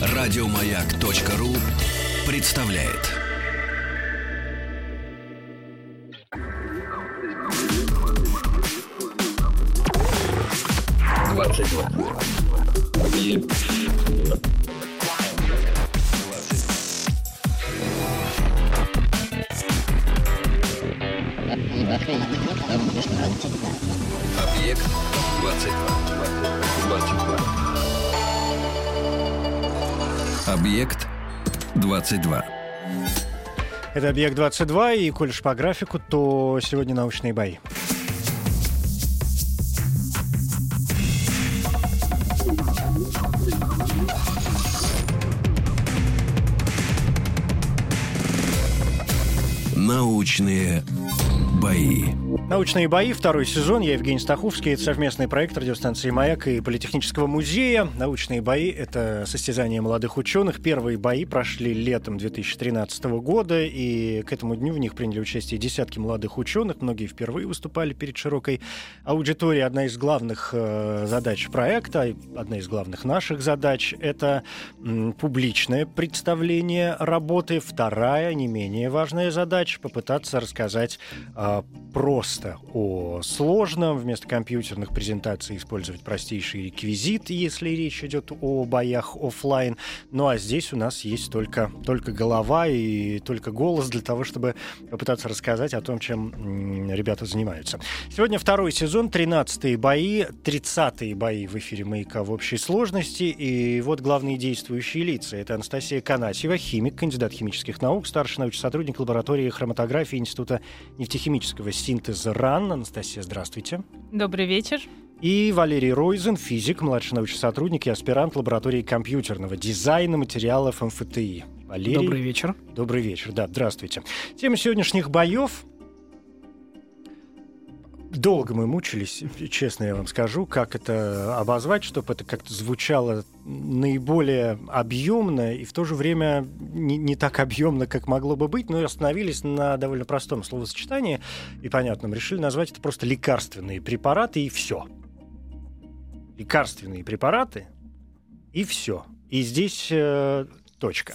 Радиомаяк.ру представляет. Двадцать два. Объект 22. 22. Объект 22. Это «Объект-22», и, коль по графику, то сегодня научные бои. Научные бои. Научные бои, второй сезон. Я Евгений Стаховский. Это совместный проект радиостанции «Маяк» и Политехнического музея. Научные бои — это состязание молодых ученых. Первые бои прошли летом 2013 года, и к этому дню в них приняли участие десятки молодых ученых. Многие впервые выступали перед широкой аудиторией. Одна из главных э, задач проекта, одна из главных наших задач — это публичное представление работы. Вторая, не менее важная задача — попытаться рассказать э, просто о сложном, вместо компьютерных презентаций использовать простейший реквизит, если речь идет о боях офлайн. Ну а здесь у нас есть только, только голова и только голос для того, чтобы попытаться рассказать о том, чем ребята занимаются. Сегодня второй сезон, 13-е бои, 30-е бои в эфире «Маяка» в общей сложности. И вот главные действующие лица. Это Анастасия Канасьева, химик, кандидат химических наук, старший научный сотрудник лаборатории хроматографии Института нефтехимического синтеза РАН. Анастасия, здравствуйте. Добрый вечер. И Валерий Ройзен, физик, младший научный сотрудник и аспирант лаборатории компьютерного дизайна материалов МФТИ. Валерий. Добрый вечер. Добрый вечер, да, здравствуйте. Тема сегодняшних боев Долго мы мучились, честно я вам скажу, как это обозвать, чтобы это как-то звучало наиболее объемно и в то же время не, не так объемно, как могло бы быть, но остановились на довольно простом словосочетании и понятном. Решили назвать это просто лекарственные препараты и все. Лекарственные препараты и все. И здесь э, точка.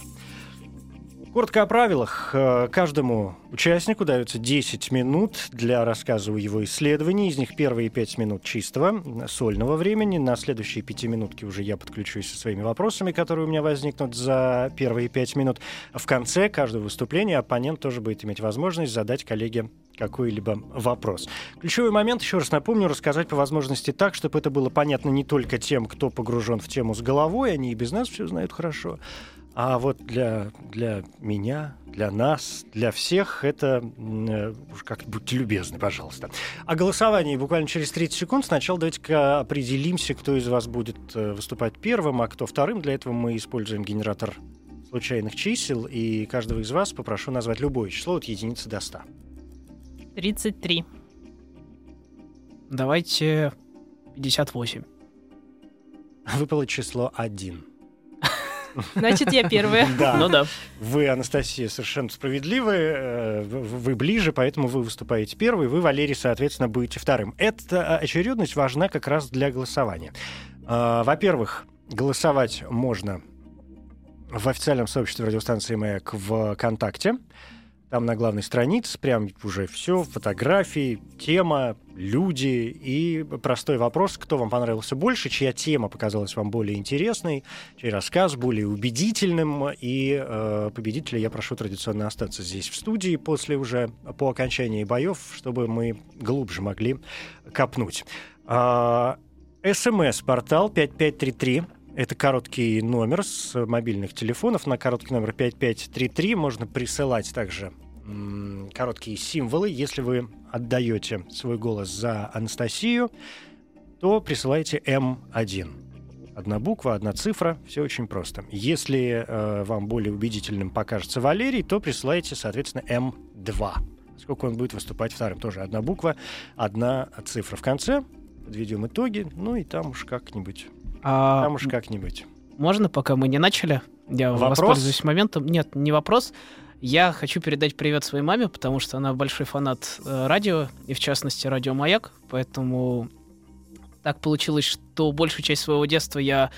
Коротко о правилах. Э, Каждому участнику дается 10 минут для рассказа о его исследовании. Из них первые 5 минут чистого, сольного времени. На следующие 5 минутки уже я подключусь со своими вопросами, которые у меня возникнут за первые 5 минут. В конце каждого выступления оппонент тоже будет иметь возможность задать коллеге какой-либо вопрос. Ключевой момент, еще раз напомню, рассказать по возможности так, чтобы это было понятно не только тем, кто погружен в тему с головой, они и без нас все знают хорошо, а вот для, для меня, для нас, для всех это э, уж как будьте любезны, пожалуйста. О голосовании буквально через 30 секунд. Сначала давайте-ка определимся, кто из вас будет э, выступать первым, а кто вторым. Для этого мы используем генератор случайных чисел, и каждого из вас попрошу назвать любое число от единицы до 100. 33. Давайте 58. Выпало число 1. Значит, я первая. Да. Ну да. Вы, Анастасия, совершенно справедливы. э, Вы ближе, поэтому вы выступаете первый. Вы, Валерий, соответственно, будете вторым. Эта очередность важна как раз для голосования. А, Во-первых, голосовать можно в официальном сообществе радиостанции «Маяк» в ВКонтакте. Там на главной странице прям уже все, фотографии, тема, люди и простой вопрос, кто вам понравился больше, чья тема показалась вам более интересной, чей рассказ более убедительным. И э, победителя я прошу традиционно остаться здесь в студии после уже по окончании боев, чтобы мы глубже могли копнуть. А, СМС-портал 5533. Это короткий номер с мобильных телефонов. На короткий номер 5533 можно присылать также короткие символы. Если вы отдаете свой голос за Анастасию, то присылайте М1. Одна буква, одна цифра, все очень просто. Если э, вам более убедительным покажется Валерий, то присылайте, соответственно, М2. Сколько он будет выступать вторым. Тоже одна буква, одна цифра. В конце подведем итоги, ну и там уж как-нибудь. А Там уж как-нибудь. можно, пока мы не начали? Я Вопрос? воспользуюсь моментом. Нет, не вопрос. Я хочу передать привет своей маме, потому что она большой фанат э, радио, и в частности радио «Маяк», поэтому так получилось, что большую часть своего детства я,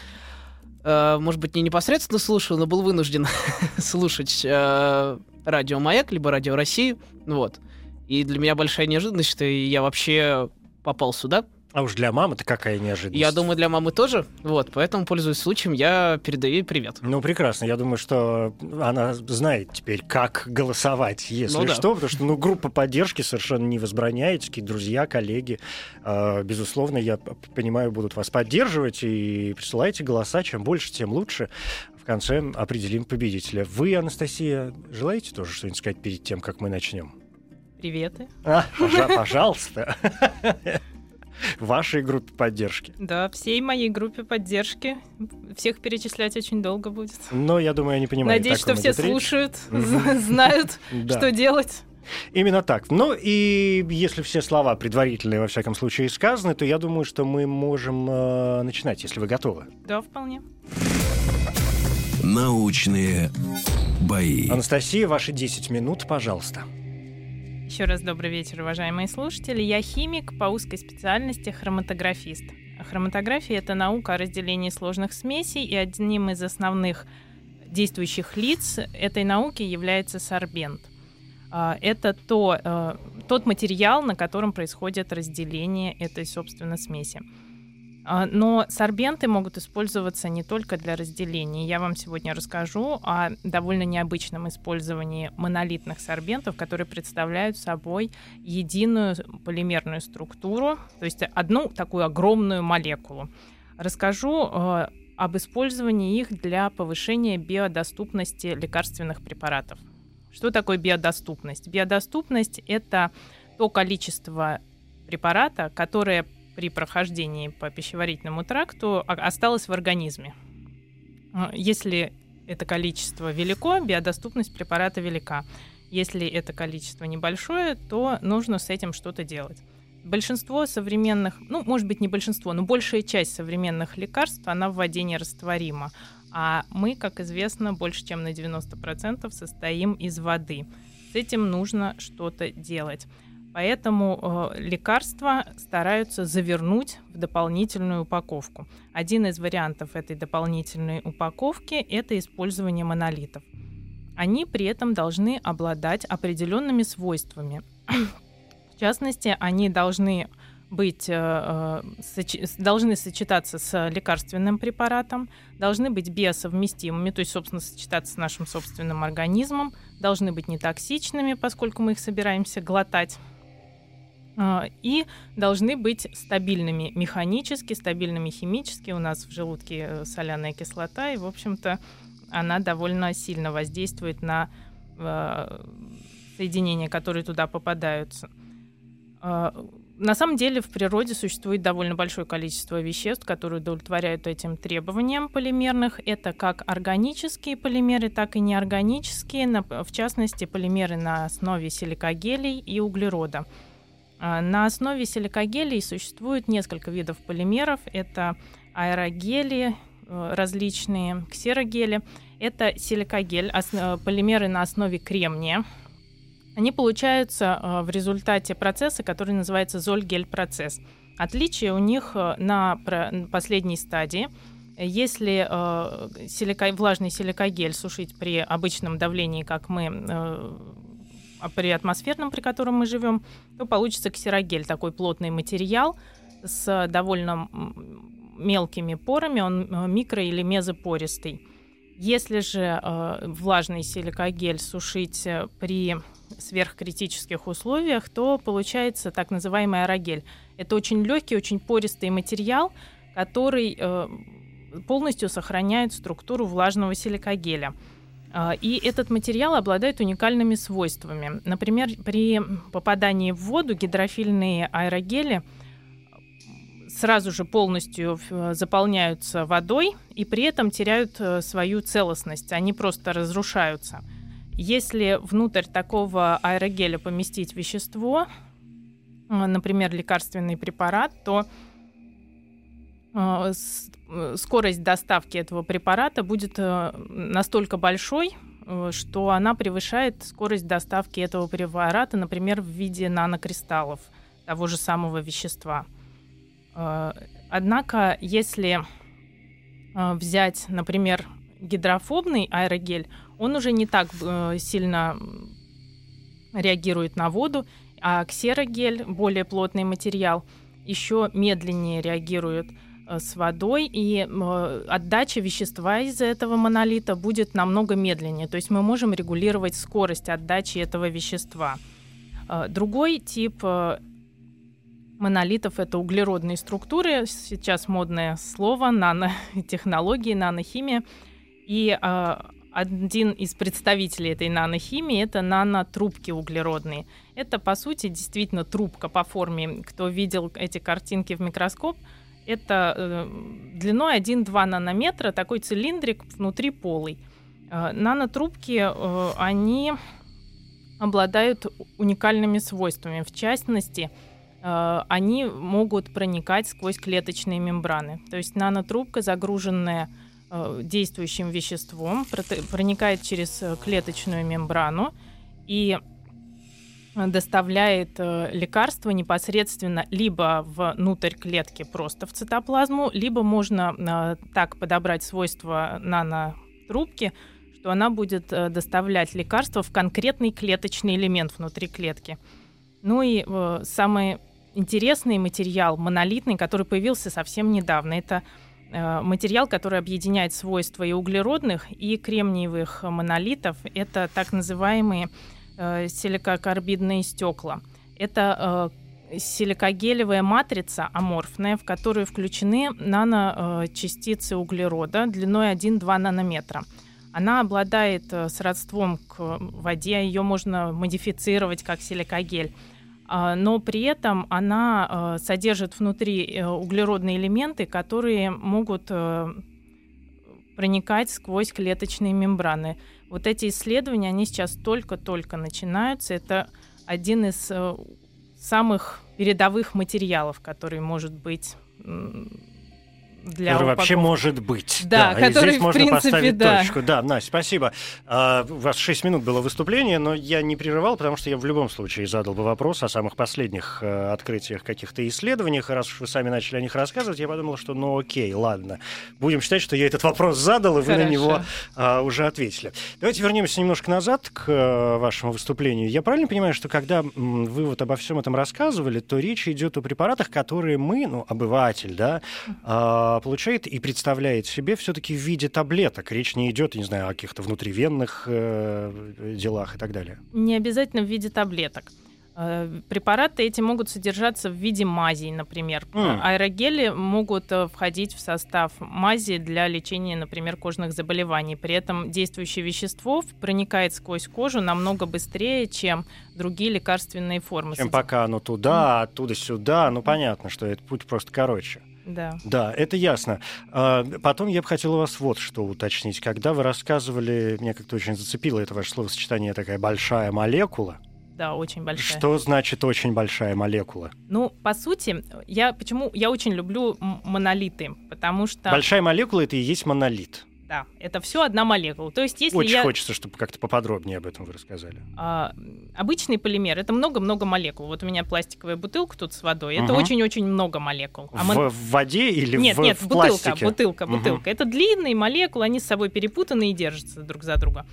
э, может быть, не непосредственно слушал, но был вынужден слушать э, радио «Маяк», либо радио «Россию». Вот. И для меня большая неожиданность, что я вообще попал сюда. А уж для мамы-то какая неожиданность. Я думаю, для мамы тоже. Вот, поэтому, пользуясь случаем, я передаю ей привет. Ну, прекрасно. Я думаю, что она знает теперь, как голосовать, если Ну да. что, потому что, ну, группа поддержки совершенно не возбраняется, какие друзья, коллеги, э, безусловно, я понимаю, будут вас поддерживать, и присылайте голоса, чем больше, тем лучше. В конце определим победителя. Вы, Анастасия, желаете тоже что-нибудь сказать перед тем, как мы начнем? Приветы. А, пожа- пожалуйста. Вашей группе поддержки. Да, всей моей группе поддержки. Всех перечислять очень долго будет. Но я думаю, я не понимаю. Надеюсь, что все слушают, знают, что делать. Именно так. Ну и если все слова предварительные, во всяком случае, сказаны, то я думаю, что мы можем э, начинать, если вы готовы. Да, вполне. Научные бои. Анастасия, ваши 10 минут, пожалуйста. Еще раз добрый вечер, уважаемые слушатели. Я химик по узкой специальности хроматографист. Хроматография — это наука о разделении сложных смесей, и одним из основных действующих лиц этой науки является сорбент. А, Это то, э, тот материал, на котором происходит разделение этой, собственно, смеси. А, Но сорбенты могут использоваться не только для разделения. Я вам сегодня расскажу о довольно необычном использовании монолитных сорбентов, которые представляют собой единую полимерную структуру, то есть одну такую огромную молекулу. Расскажу э, об использовании их для повышения биодоступности лекарственных препаратов. Что такое биодоступность? Биодоступность — это то количество препарата, которое при прохождении по пищеварительному тракту о- осталось в организме. А, Если это количество велико, биодоступность препарата велика. Если это количество небольшое, то нужно с этим что-то делать. Большинство современных, ну, может быть, не большинство, но большая часть современных лекарств, она в воде нерастворима. А мы, как известно, больше чем на 90% состоим из воды. С этим нужно что-то делать. Поэтому э, лекарства стараются завернуть в дополнительную упаковку. Один из вариантов этой дополнительной упаковки – это использование монолитов. Они при этом должны обладать определенными свойствами. В частности, они должны быть, э, э, сочи- должны сочетаться с лекарственным препаратом, должны быть биосовместимыми, то есть, собственно, сочетаться с нашим собственным организмом, должны быть нетоксичными, поскольку мы их собираемся глотать, и должны быть стабильными механически, стабильными химически. У нас в желудке э, соляная кислота, и, в общем-то, она довольно сильно воздействует на э, соединения, которые туда попадаются. А, На самом деле в природе существует довольно большое количество веществ, которые удовлетворяют этим требованиям полимерных. Это как органические полимеры, так и неорганические, в частности, полимеры на основе силикогелей и углерода. А, На основе силикогелей существует несколько видов полимеров. Это аэрогели, э, различные ксерогели. Это силикогель, э, полимеры на основе кремния. Они получаются э, в результате процесса, который называется золь-гель-процесс. Отличие у них на последней стадии. Если э, силика- влажный силикогель сушить при обычном давлении, как мы при атмосферном, при котором мы живем, то получится ксерогель, такой плотный материал с довольно мелкими порами, он э, микро- или мезопористый. Если же э, влажный силикогель сушить э, при сверхкритических условиях, то получается так называемый аэрогель. Это очень легкий, очень пористый материал, который э, полностью сохраняет структуру влажного силикогеля. А, И этот материал обладает уникальными свойствами. Например, при попадании в воду гидрофильные аэрогели сразу же полностью э, заполняются водой и при этом теряют э, свою целостность. Они просто разрушаются. Если внутрь такого аэрогеля поместить вещество, э, например, лекарственный препарат, то скорость доставки этого препарата будет э, настолько большой, э, что она превышает скорость доставки этого препарата, например, в виде нанокристаллов того же самого вещества. Э, Однако, если э, взять, например, гидрофобный аэрогель, он уже не так э, сильно реагирует на воду, а ксерогель, более плотный материал, еще медленнее реагирует э, с водой, и э, отдача вещества из этого монолита будет намного медленнее. То есть мы можем регулировать скорость отдачи этого вещества. Э, другой тип монолитов это углеродные структуры. Сейчас модное слово нанотехнологии, нанохимия. И один из представителей этой нанохимии это нанотрубки углеродные. Это, по сути, действительно трубка по форме. Кто видел эти картинки в микроскоп, это э, длиной 1-2 нанометра, такой цилиндрик внутри полый. Э, нанотрубки, э, они обладают уникальными свойствами. В частности, э, они могут проникать сквозь клеточные мембраны. То есть нанотрубка, загруженная Э, действующим веществом, проникает через э, клеточную мембрану и доставляет э, лекарство непосредственно либо внутрь клетки просто в цитоплазму, либо можно так подобрать свойства нанотрубки, что она будет доставлять лекарство в конкретный клеточный элемент внутри клетки. Ну и самый интересный материал, монолитный, который появился совсем недавно, это Э, материал, который объединяет свойства и углеродных, и кремниевых монолитов. Это так называемые э, силикокарбидные стекла. Это э, силикогелевая матрица аморфная, в которую включены наночастицы углерода длиной 1-2 нанометра. Она обладает сродством к воде, ее можно модифицировать как силикогель. А, но при этом она а, содержит внутри э, углеродные элементы, которые могут э, проникать сквозь клеточные мембраны. Вот эти исследования, они сейчас только-только начинаются. Это один из э, самых передовых материалов, который может быть для который упаковки. вообще может быть. Да, да. который, здесь можно принципе, поставить да. точку. Да, Настя, спасибо. А, у вас 6 минут было выступление, но я не прерывал, потому что я в любом случае задал бы вопрос о самых последних э, открытиях каких-то исследованиях. И раз уж вы сами начали о них рассказывать, я подумал, что ну окей, ладно. Будем считать, что я этот вопрос задал, и вы Хорошо. на него э, уже ответили. Давайте вернемся немножко назад к э, вашему выступлению. Я правильно понимаю, что когда вы вот обо всем этом рассказывали, то речь идет о препаратах, которые мы, ну, обыватель, да, э, получает и представляет себе все-таки в виде таблеток. Речь не идет, не знаю, о каких-то внутривенных э, делах и так далее. Не обязательно в виде таблеток. Э, препараты эти могут содержаться в виде мазей, например. Mm. Аэрогели могут э, входить в состав мази для лечения, например, кожных заболеваний. При этом действующее вещество проникает сквозь кожу намного быстрее, чем другие лекарственные формы. Чем пока оно туда, оттуда сюда. Ну, понятно, что этот путь просто короче. Да. Да, это ясно. А, потом я бы хотел у вас вот что уточнить. Когда вы рассказывали, меня как-то очень зацепило это ваше словосочетание такая большая молекула. Да, очень большая. Что значит очень большая молекула? Ну, по сути, я почему я очень люблю монолиты, потому что большая молекула это и есть монолит. Да, это все одна молекула. То есть, если Очень я... хочется, чтобы как-то поподробнее об этом вы рассказали. А, обычный полимер это много-много молекул. Вот у меня пластиковая бутылка тут с водой. Это очень-очень много молекул. А в, в воде или нет, в Нет, в бутылка, пластике? бутылка, бутылка. Угу. Это длинные молекулы, они с собой перепутаны и держатся друг за друга.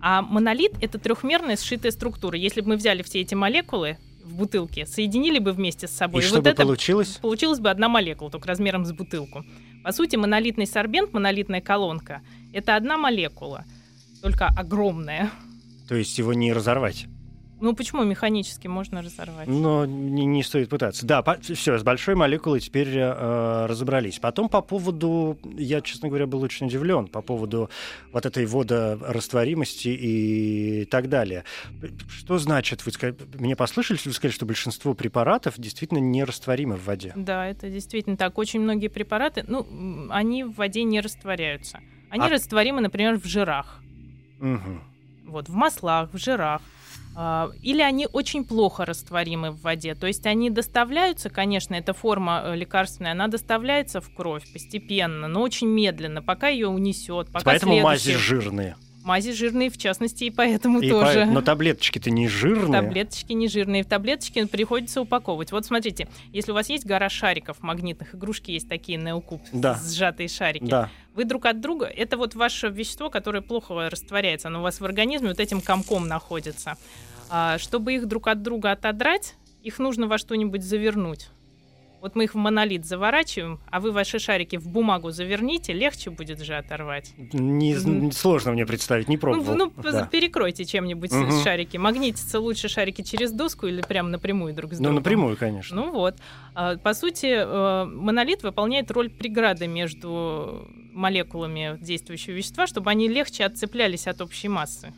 А монолит это трехмерная сшитая структура. Если бы мы взяли все эти молекулы в бутылке, соединили бы вместе с собой. И, и что вот бы это получилось? Получилась бы одна молекула, только размером с бутылку. По сути, монолитный сорбент, монолитная колонка, это одна молекула, только огромная. То есть его не разорвать? Ну почему механически можно разорвать? Но не, не стоит пытаться. Да, по, все, с большой молекулой теперь э, разобрались. Потом по поводу, я, честно говоря, был очень удивлен по поводу вот этой водорастворимости и так далее. Что значит, вы сказали, мне послышались, вы сказали, что большинство препаратов действительно нерастворимы в воде? Да, это действительно так. Очень многие препараты, ну, они в воде не растворяются. Они а... растворимы, например, в жирах. Угу. Вот, в маслах, в жирах. А, или они очень плохо растворимы в воде. То есть они доставляются, конечно, эта форма э, лекарственная, она доставляется в кровь постепенно, но очень медленно, пока ее унесет. Пока Поэтому следующий... мази жирные. Мази жирные, в частности, и поэтому И тоже. по- Но таблеточки-то не жирные. Таблеточки не жирные. В таблеточки приходится упаковывать. Вот смотрите, если у вас есть гора шариков магнитных, игрушки есть такие неокуб, Да. сжатые шарики. Да. Вы друг от друга, это вот ваше вещество, которое плохо растворяется, оно у вас в организме вот этим комком находится. А, чтобы их друг от друга отодрать, их нужно во что-нибудь завернуть. Вот мы их в монолит заворачиваем, а вы ваши шарики в бумагу заверните, легче будет же оторвать. Не, Мгм. сложно мне представить, не Ну, пробовал. ну, Да. перекройте чем-нибудь Мгм. шарики. Магнитятся лучше шарики через доску или прям напрямую друг с Ну, другом? напрямую, конечно. Ну вот. А, По сути, э, монолит выполняет роль преграды между молекулами действующего вещества, чтобы они легче отцеплялись от общей массы.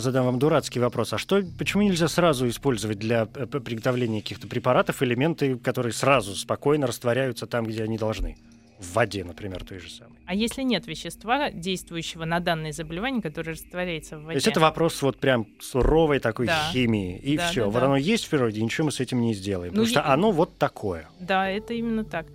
Сейчас задам вам дурацкий вопрос. А что, почему нельзя сразу использовать для э, приготовления каких-то препаратов элементы, которые сразу спокойно растворяются там, где они должны? В воде, например, той же самой. А если нет вещества, действующего на данное заболевание, которое растворяется в То воде? есть это вопрос вот прям суровой такой Да. химии. И Да, все. да, вот да. оно есть в природе, ничего мы с этим не сделаем. Ну, потому что е- оно вот такое. Да, это именно так.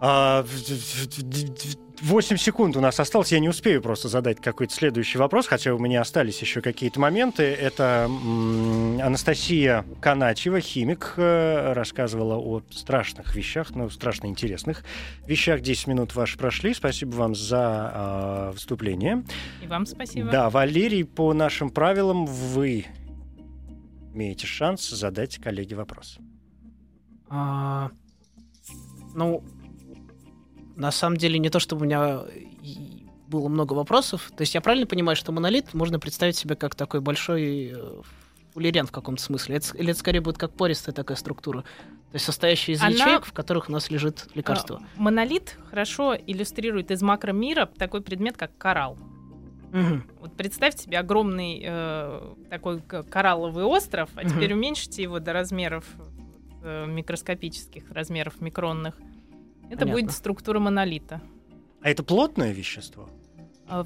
А, в- в- в- 8 секунд у нас осталось. Я не успею просто задать какой-то следующий вопрос, хотя у меня остались еще какие-то моменты. Это м, Анастасия Каначева, химик, э, рассказывала о страшных вещах, ну, страшно интересных вещах. 10 минут ваши прошли. Спасибо вам за а, выступление. И вам спасибо. Да, Валерий, по нашим правилам вы имеете шанс задать коллеге вопрос. А, ну, на самом деле не то, чтобы у меня и было много вопросов. То есть я правильно понимаю, что монолит можно представить себе как такой большой э, фуллерен в каком-то смысле? Это, или это скорее будет как пористая такая структура? То есть состоящая из Она- ячеек, в которых у нас лежит лекарство. А, Монолит хорошо иллюстрирует из макромира такой предмет, как коралл. Мгм. Вот представьте себе огромный э, такой коралловый остров, а Мгм. теперь уменьшите его до размеров э, микроскопических размеров микронных. Это Понятно. будет структура монолита. А это плотное вещество?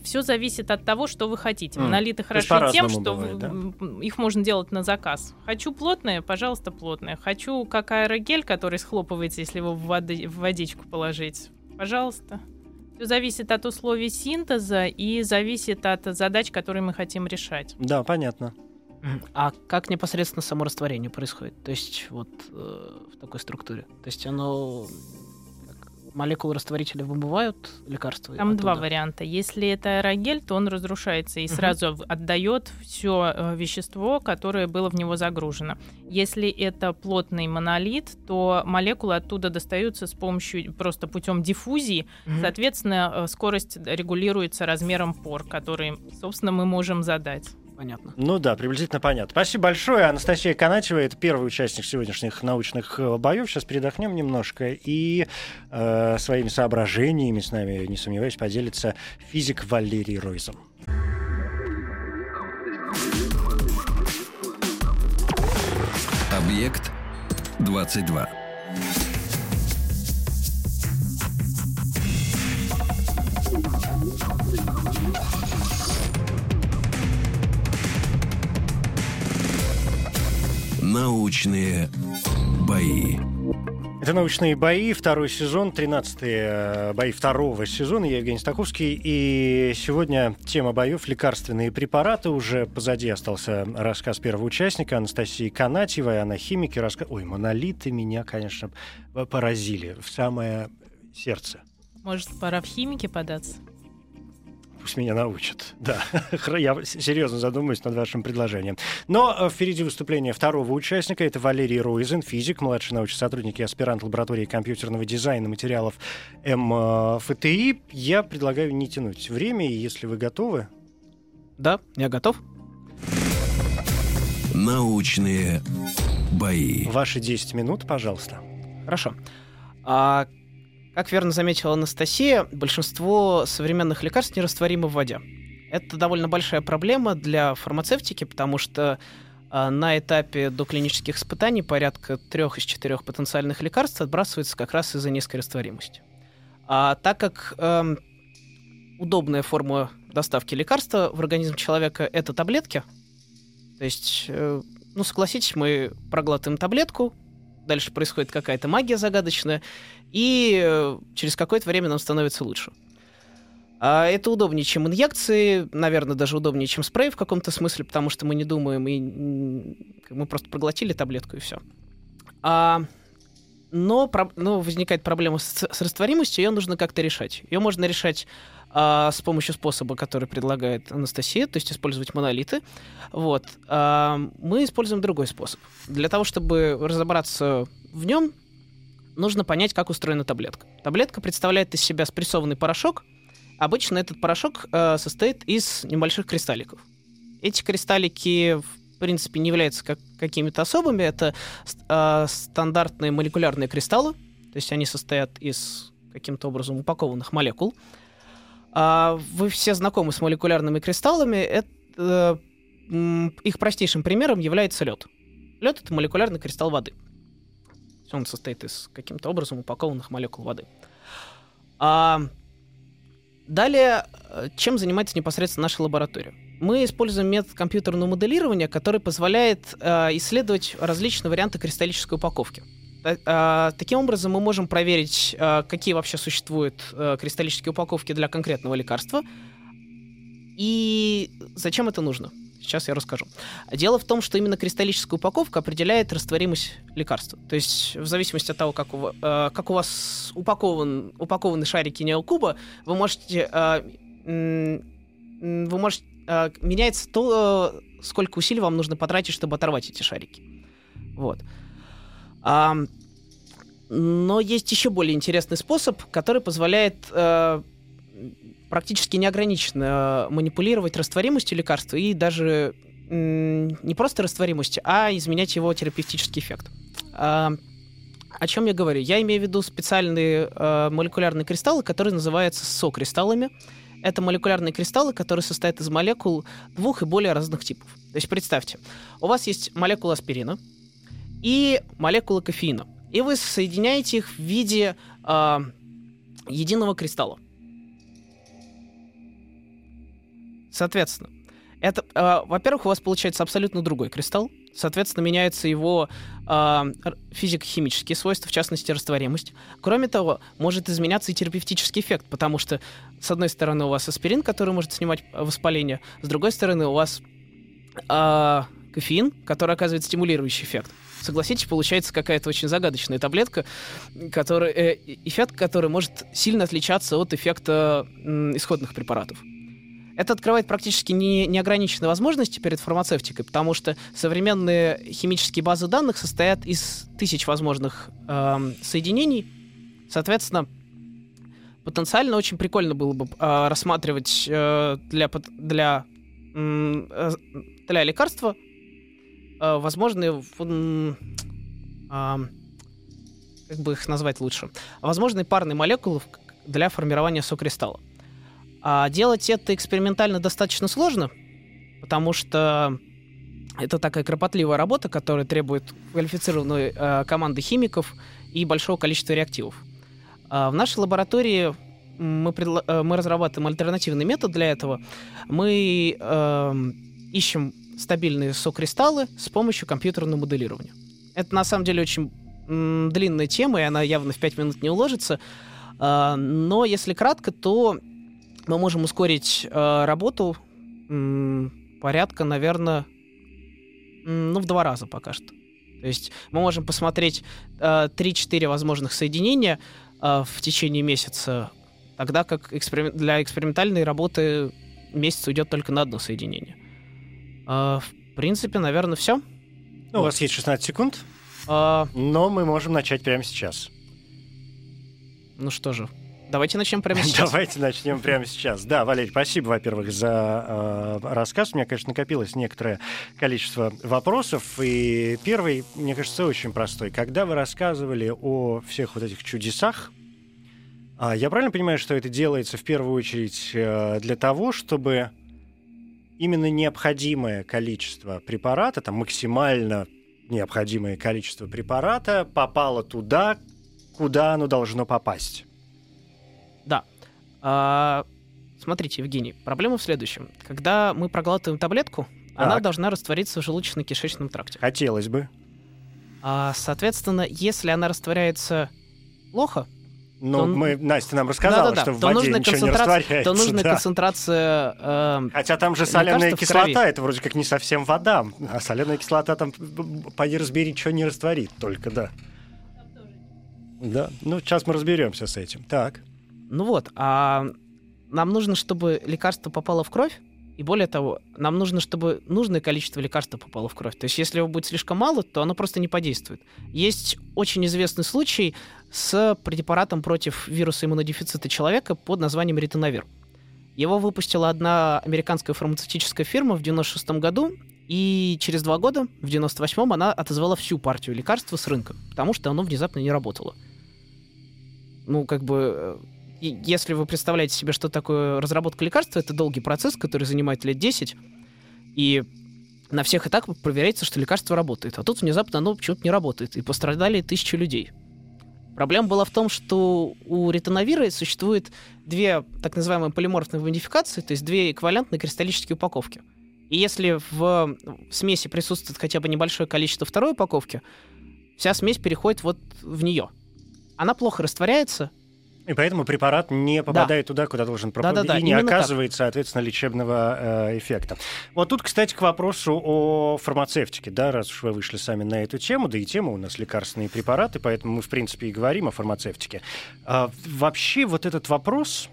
Все зависит от того, что вы хотите. Монолиты есть хороши тем, что бывает, да? их можно делать на заказ. Хочу плотное, пожалуйста, плотное. Хочу как аэрогель, который схлопывается, если его в, воды- в водичку положить. Пожалуйста. Все зависит от условий синтеза и зависит от задач, которые мы хотим решать. Да, понятно. А как непосредственно само растворение происходит? То есть вот э, в такой структуре? То есть оно... Молекулы растворителя вымывают лекарства? Там два оттуда? варианта. Если это аэрогель, то он разрушается и Мгм. сразу отдает все вещество, которое было в него загружено. Если это плотный монолит, то молекулы оттуда достаются с помощью просто путем диффузии. Мгм. Соответственно, э, скорость регулируется размером пор, который, собственно, мы можем задать. Понятно. Ну да, приблизительно понятно. Спасибо большое. Анастасия Каначева, это первый участник сегодняшних научных э, боев. Сейчас передохнем немножко и э, своими соображениями с нами, не сомневаюсь, поделится физик Валерий Ройзен. Объект 22. Научные бои. Это «Научные бои», второй сезон, 13 бои второго сезона. Я Евгений Стаховский. И сегодня тема боев «Лекарственные препараты». Уже позади остался рассказ первого участника Анастасии Канатьевой. Она химик и раска... Ой, монолиты меня, конечно, поразили в самое сердце. Может, пора в химики податься? Пусть меня научат. Да, я серьезно задумаюсь над вашим предложением. Но э, впереди выступление второго участника. Это Валерий Ройзен, физик, младший научный сотрудник и аспирант лаборатории компьютерного дизайна материалов МФТИ. Я предлагаю не тянуть время, и если вы готовы... Да, я готов. Научные бои. Ваши 10 минут, пожалуйста. Хорошо. А, как верно заметила Анастасия, большинство современных лекарств нерастворимы в воде. Это довольно большая проблема для фармацевтики, потому что а, на этапе доклинических испытаний порядка трех из четырех потенциальных лекарств отбрасывается как раз из-за низкой растворимости. А так как эм, удобная форма доставки лекарства в организм человека это таблетки, то есть, э, ну согласитесь, мы проглатываем таблетку, дальше происходит какая-то магия загадочная, и э, через какое-то время нам становится лучше. А это удобнее, чем инъекции, наверное, даже удобнее, чем спрей в каком-то смысле, потому что мы не думаем, и мы просто проглотили таблетку и все. А, но, но возникает проблема с, с растворимостью, ее нужно как-то решать. Ее можно решать а, с помощью способа, который предлагает Анастасия, то есть использовать монолиты. Вот. А, мы используем другой способ. Для того, чтобы разобраться в нем, нужно понять, как устроена таблетка. Таблетка представляет из себя спрессованный порошок, Обычно этот порошок э, состоит из небольших кристалликов. Эти кристаллики, в принципе, не являются как, какими-то особыми. Это э, стандартные молекулярные кристаллы. То есть они состоят из каким-то образом упакованных молекул. А вы все знакомы с молекулярными кристаллами. Это, э, их простейшим примером является лед. Лед это молекулярный кристалл воды. Он состоит из каким-то образом упакованных молекул воды. А Далее, э, чем занимается непосредственно наша лаборатория? Мы используем метод компьютерного моделирования, который позволяет э, исследовать различные варианты кристаллической упаковки. Э, таким образом, мы можем проверить, э, какие вообще существуют э, кристаллические упаковки для конкретного лекарства и зачем это нужно. Сейчас я расскажу. Дело в том, что именно кристаллическая упаковка определяет растворимость лекарства. То есть в зависимости от того, как у, э, как у вас упакован, упакованы шарики неокуба, вы можете... Вы можете меняется то, сколько усилий вам нужно потратить, чтобы оторвать эти шарики. Вот. А, но есть еще более интересный способ, который позволяет э, практически неограниченно манипулировать растворимостью лекарства и даже не просто растворимостью, а изменять его терапевтический эффект. А, о чем я говорю? Я имею в виду специальные э, молекулярные кристаллы, которые называются сокристаллами. Это молекулярные кристаллы, которые состоят из молекул двух и более разных типов. То есть представьте, у вас есть молекула аспирина и молекула кофеина, и вы соединяете их в виде э, единого кристалла. Соответственно, это, э, во-первых, у вас получается абсолютно другой кристалл. Соответственно, меняются его э, физико-химические свойства, в частности, растворимость. Кроме того, может изменяться и терапевтический эффект, потому что, с одной стороны, у вас аспирин, который может снимать воспаление, с другой стороны, у вас э, кофеин, который оказывает стимулирующий эффект. Согласитесь, получается какая-то очень загадочная таблетка, который, э, эффект который может сильно отличаться от эффекта э, исходных препаратов. Это открывает практически не, неограниченные возможности перед фармацевтикой, потому что современные химические базы данных состоят из тысяч возможных э, соединений. Соответственно, потенциально очень прикольно было бы э, рассматривать э, для, для, э, для лекарства э, возможные... Э, э, как бы их назвать лучше? Возможные парные молекулы для формирования сокристалла. А делать это экспериментально достаточно сложно, потому что это такая кропотливая работа, которая требует квалифицированной э, команды химиков и большого количества реактивов. А в нашей лаборатории мы, предла- э, мы разрабатываем альтернативный метод для этого. Мы э, ищем стабильные сокристаллы с помощью компьютерного моделирования. Это на самом деле очень м, длинная тема, и она явно в 5 минут не уложится. Э, но если кратко, то мы можем ускорить э, работу м, порядка, наверное, м, ну, в два раза пока что. То есть мы можем посмотреть э, 3-4 возможных соединения э, в течение месяца, тогда как эксперим... для экспериментальной работы месяц уйдет только на одно соединение. Э, в принципе, наверное, все. Ну, вот. У вас есть 16 секунд, э... но мы можем начать прямо сейчас. Ну что же, Давайте начнем прямо сейчас. Давайте начнем прямо сейчас. Да, Валерий, спасибо, во-первых, за э, рассказ. У меня, конечно, накопилось некоторое количество вопросов. И первый, мне кажется, очень простой. Когда вы рассказывали о всех вот этих чудесах, э, я правильно понимаю, что это делается в первую очередь э, для того, чтобы именно необходимое количество препарата, там максимально необходимое количество препарата попало туда, куда оно должно попасть? Да. А, смотрите, Евгений, проблема в следующем. Когда мы проглатываем таблетку, так. она должна раствориться в желудочно-кишечном тракте. Хотелось бы. А, соответственно, если она растворяется плохо, Ну, То- мы, Настя нам рассказала, Да-да-да, что в то воде нужна ничего не растворяется. То нужна да. концентрация... э, Хотя там же в крови. кислота, это вроде как не совсем вода. А соленая кислота там, поди разбери, что не растворит только, да. Да, ну сейчас мы разберемся с этим. Так. Ну вот, а нам нужно, чтобы лекарство попало в кровь, и более того, нам нужно, чтобы нужное количество лекарства попало в кровь. То есть, если его будет слишком мало, то оно просто не подействует. Есть очень известный случай с препаратом против вируса иммунодефицита человека под названием ретиновир. Его выпустила одна американская фармацевтическая фирма в 96 году, и через два года, в 98-м, она отозвала всю партию лекарства с рынка, потому что оно внезапно не работало. Ну, как бы, э, если вы представляете себе, что такое разработка лекарства, это долгий процесс, который занимает лет 10, и на всех этапах проверяется, что лекарство работает. А тут внезапно оно почему-то не работает, и пострадали тысячи людей. Проблема была в том, что у ретиновира существует две так называемые полиморфные модификации, то есть две эквивалентные кристаллические упаковки. И если в смеси присутствует хотя бы небольшое количество второй упаковки, вся смесь переходит вот в нее. Она плохо растворяется, И поэтому препарат не попадает туда, куда должен пропадать, Да-да-да, и не именно так. оказывает, соответственно, лечебного э, эффекта. Вот тут, кстати, к вопросу о фармацевтике, да, раз уж вы вышли сами на эту тему, да и тема у нас лекарственные препараты, поэтому мы, в принципе, и говорим о фармацевтике. А, вообще вот этот вопрос,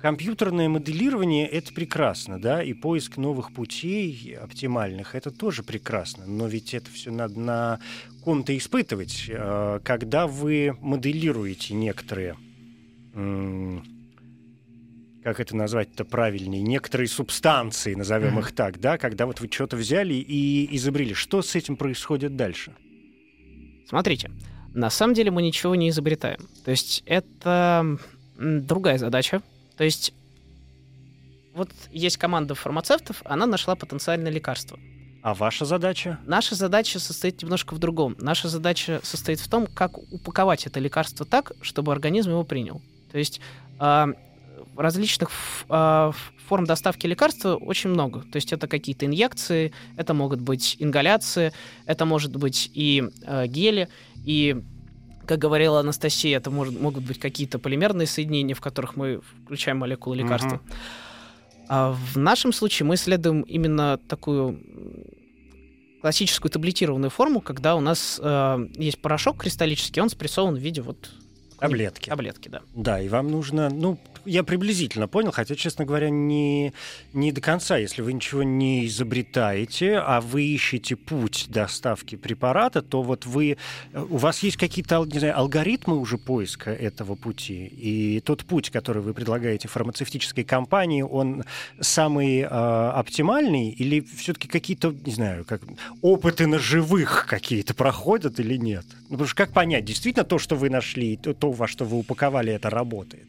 компьютерное моделирование — это прекрасно, да, и поиск новых путей оптимальных — это тоже прекрасно, но ведь это все надо на ком-то испытывать. Э, Когда вы моделируете некоторые как это назвать-то правильнее, некоторые субстанции, назовем Мгм. их так, да, когда вот вы что-то взяли и изобрели. Что с этим происходит дальше? Смотрите, на самом деле мы ничего не изобретаем. То есть это другая задача. То есть вот есть команда фармацевтов, она нашла потенциальное лекарство. А ваша задача? Наша задача состоит немножко в другом. Наша задача состоит в том, как упаковать это лекарство так, чтобы организм его принял. То есть различных а, форм доставки лекарства очень много. То есть это какие-то инъекции, это могут быть ингаляции, это может быть и э, гели, и как говорила Анастасия, это может, могут быть какие-то полимерные соединения, в которых мы включаем молекулы лекарства. А в нашем случае мы исследуем именно такую классическую таблетированную форму, когда у нас э, есть порошок кристаллический, он спрессован в виде вот Таблетки. таблетки, да. Да, и вам нужно, ну, я приблизительно понял, хотя, честно говоря, не, не до конца. Если вы ничего не изобретаете, а вы ищете путь доставки препарата, то вот вы, э, у вас есть какие-то, не знаю, алгоритмы уже поиска этого пути, и тот путь, который вы предлагаете фармацевтической компании, он самый э, оптимальный, или все-таки какие-то, не знаю, как опыты на живых какие-то проходят или нет? Ну, потому что как понять, действительно то, что вы нашли, то, то, во что вы упаковали, это работает?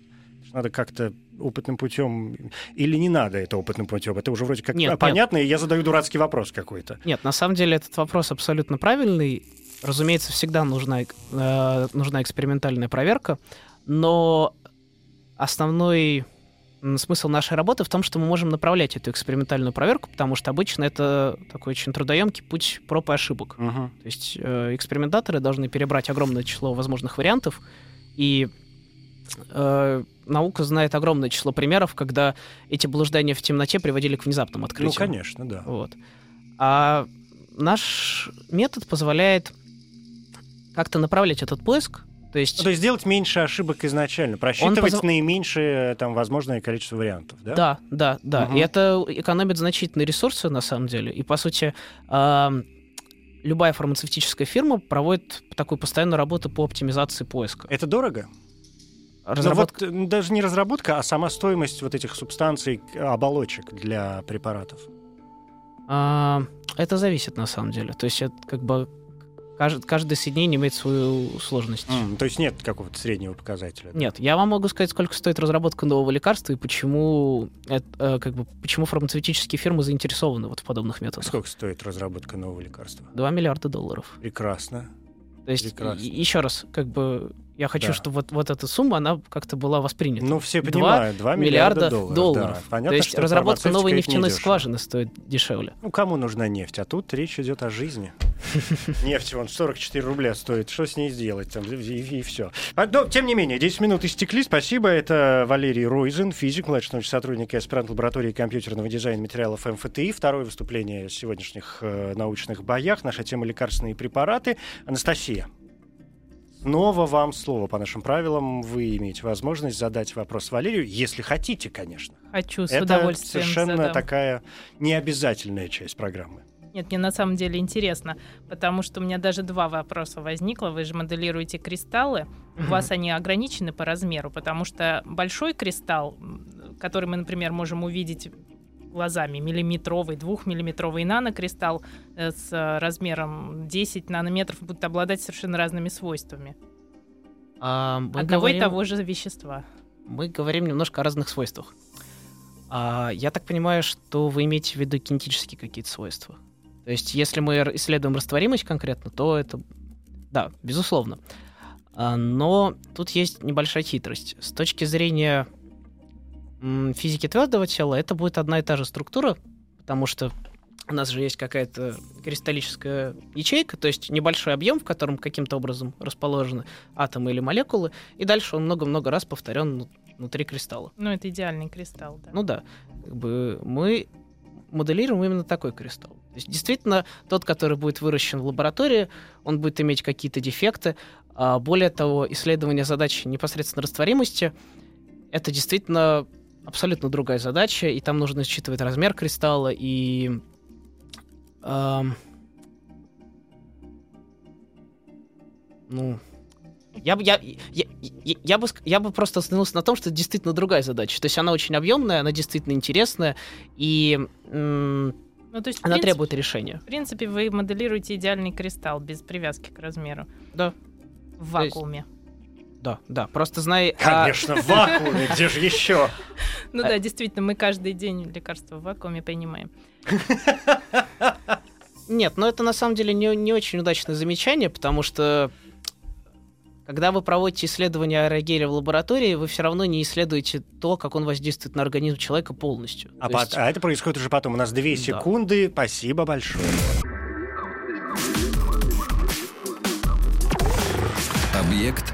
Надо как-то опытным путем или не надо это опытным путем? Это уже вроде как Нет, а, нет. понятно, и я задаю дурацкий вопрос какой-то. Нет, на самом деле этот вопрос абсолютно правильный. Разумеется, всегда нужна, э, нужна экспериментальная проверка, но основной смысл нашей работы в том, что мы можем направлять эту экспериментальную проверку, потому что обычно это такой очень трудоемкий путь проб и ошибок. То есть э, экспериментаторы должны перебрать огромное число возможных вариантов, и э, наука знает огромное число примеров, когда эти блуждания в темноте приводили к внезапным Ну, открытиям. конечно, да. Вот. А наш метод позволяет как-то направлять этот поиск. То есть, Ну, то есть сделать меньше ошибок изначально, просчитывать позв- наименьшее там возможное количество вариантов, да? да, да, да. Мгм. И это экономит значительные ресурсы на самом деле. И по сути ам, любая фармацевтическая фирма проводит такую постоянную работу по оптимизации поиска. Это дорого? Разработка... Ну, вот, даже не разработка, а сама стоимость вот этих субстанций, э, оболочек для препаратов. А, это зависит на самом деле. То есть это как бы кажд- каждое соединение имеет свою сложность. М, то есть нет какого-то среднего показателя. да? Нет, я вам могу сказать, сколько стоит разработка нового лекарства и почему, это, э, как бы, почему фармацевтические фирмы заинтересованы вот в подобных методах. Сколько стоит разработка нового лекарства? 2 миллиарда долларов. Прекрасно. То есть, Прекрасно. еще раз, как бы, Я хочу, Да. чтобы вот, вот эта сумма, она как-то была воспринята. Ну, все понимают, 2 миллиарда, миллиарда долларов. да. То Понятно, есть что разработка новой нефтяной недешево. скважины стоит дешевле. Ну, кому нужна нефть? А тут речь идет о жизни. Нефть, вон, 44 рубля стоит. Что с ней сделать? Там, и, все. Но, тем не менее, 10 минут истекли. Спасибо. Это Валерий Ройзен, физик, младший научный сотрудник аспирант-лаборатории компьютерного дизайна материалов МФТИ. Второе выступление в сегодняшних э, научных боях. Наша тема лекарственные препараты. Анастасия. Снова вам слово по нашим правилам. Вы имеете возможность задать вопрос Валерию, если хотите, конечно. Хочу с Это удовольствием совершенно задам. такая необязательная часть программы. Нет, мне на самом деле интересно, потому что у меня даже два вопроса возникло. Вы же моделируете кристаллы, у вас они ограничены по размеру, потому что большой кристалл, который мы, например, можем увидеть глазами, миллиметровый, двухмиллиметровый нанокристалл э, с э, размером 10 нанометров будет обладать совершенно разными свойствами. А, Одного и говорим- того же вещества. мы говорим немножко о разных свойствах. А, я так понимаю, что вы имеете в виду кинетические какие-то свойства. То есть, если мы исследуем растворимость конкретно, то это, да, безусловно. А, но тут есть небольшая хитрость. С точки зрения физики твердого тела, это будет одна и та же структура, потому что у нас же есть какая-то кристаллическая ячейка, то есть небольшой объем, в котором каким-то образом расположены атомы или молекулы, и дальше он много-много раз повторен ну, внутри кристалла. Ну, это идеальный кристалл, да. Ну да, как бы мы моделируем именно такой кристалл. То есть действительно тот, который будет выращен в лаборатории, он будет иметь какие-то дефекты. А более того, исследование задачи непосредственно растворимости это действительно абсолютно другая задача, и там нужно считывать размер кристалла и ам, ну я бы, я, я, я, я бы, я бы просто остановился на том, что это действительно другая задача. То есть она очень объемная, она действительно интересная, и м, Ну, то есть, она принципе, требует решения. В принципе, вы моделируете идеальный кристалл без привязки к размеру. Да. В То есть- вакууме. Да, да. Просто знай. а, Конечно, в вакууме, где же еще? Ну А- да, действительно, мы каждый день лекарства в вакууме принимаем. Нет, но это на самом деле не, не очень удачное замечание, потому что когда вы проводите исследование аэрогеля в лаборатории, вы все равно не исследуете то, как он воздействует на организм человека полностью. А, пот- есть- а это происходит уже потом. У нас две Да. секунды. Спасибо большое. Объект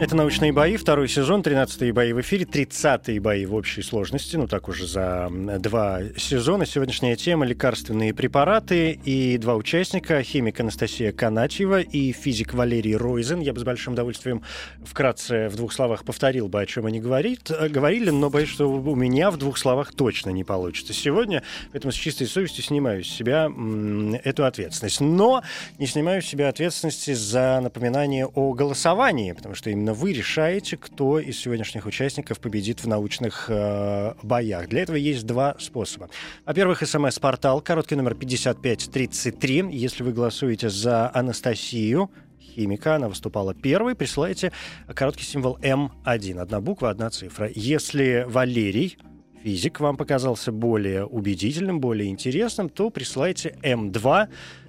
Это «Научные бои», второй сезон, 13-е бои в эфире, 30-е бои в общей сложности, ну так уже за два сезона. Сегодняшняя тема — лекарственные препараты, и два участника, химик Анастасия Канатьева и физик Валерий Ройзен. Я бы с большим удовольствием вкратце в двух словах повторил бы, о чем они говорит, э, говорили, но боюсь, что у меня в двух словах точно не получится сегодня, поэтому с чистой совестью снимаю с себя эту ответственность. Но не снимаю с себя ответственности за напоминание о голосовании, потому что именно вы решаете, кто из сегодняшних участников победит в научных э, боях. Для этого есть два способа. Во-первых, смс-портал, короткий номер 5533. Если вы голосуете за Анастасию, химика, она выступала первой, присылайте короткий символ М1. Одна буква, одна цифра. Если Валерий, физик, вам показался более убедительным, более интересным, то присылайте М2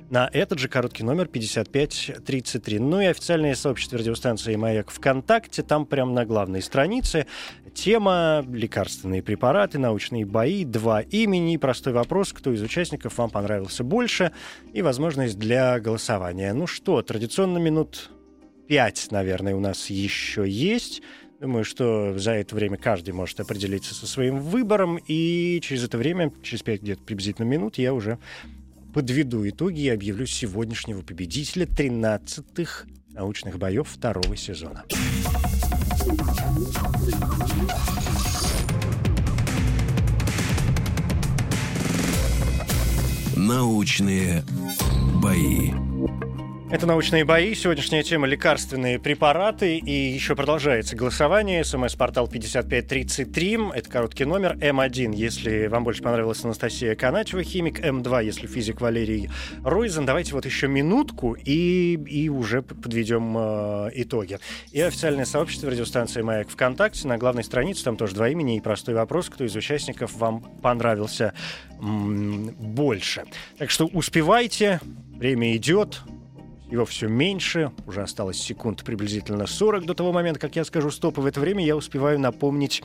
на этот же короткий номер 5533. Ну и официальное сообщество радиостанции «Маяк» ВКонтакте. Там прямо на главной странице тема «Лекарственные препараты, научные бои, два имени». Простой вопрос, кто из участников вам понравился больше и возможность для голосования. Ну что, традиционно минут пять, наверное, у нас еще есть. Думаю, что за это время каждый может определиться со своим выбором, и через это время, через пять где-то приблизительно минут, я уже подведу итоги и объявлю сегодняшнего победителя 13-х научных боев второго сезона. Научные бои. Это «Научные бои». Сегодняшняя тема – лекарственные препараты. И еще продолжается голосование. СМС-портал 5533. Это короткий номер. М1, если вам больше понравилась Анастасия Канатьева, химик. М2, если физик Валерий Ройзен. Давайте вот еще минутку и, и уже подведем э, итоги. И официальное сообщество радиостанции «Маяк» ВКонтакте. На главной странице там тоже два имени и простой вопрос, кто из участников вам понравился м- больше. Так что успевайте, время идет, его все меньше, уже осталось секунд приблизительно 40 до того момента, как я скажу стоп, и в это время я успеваю напомнить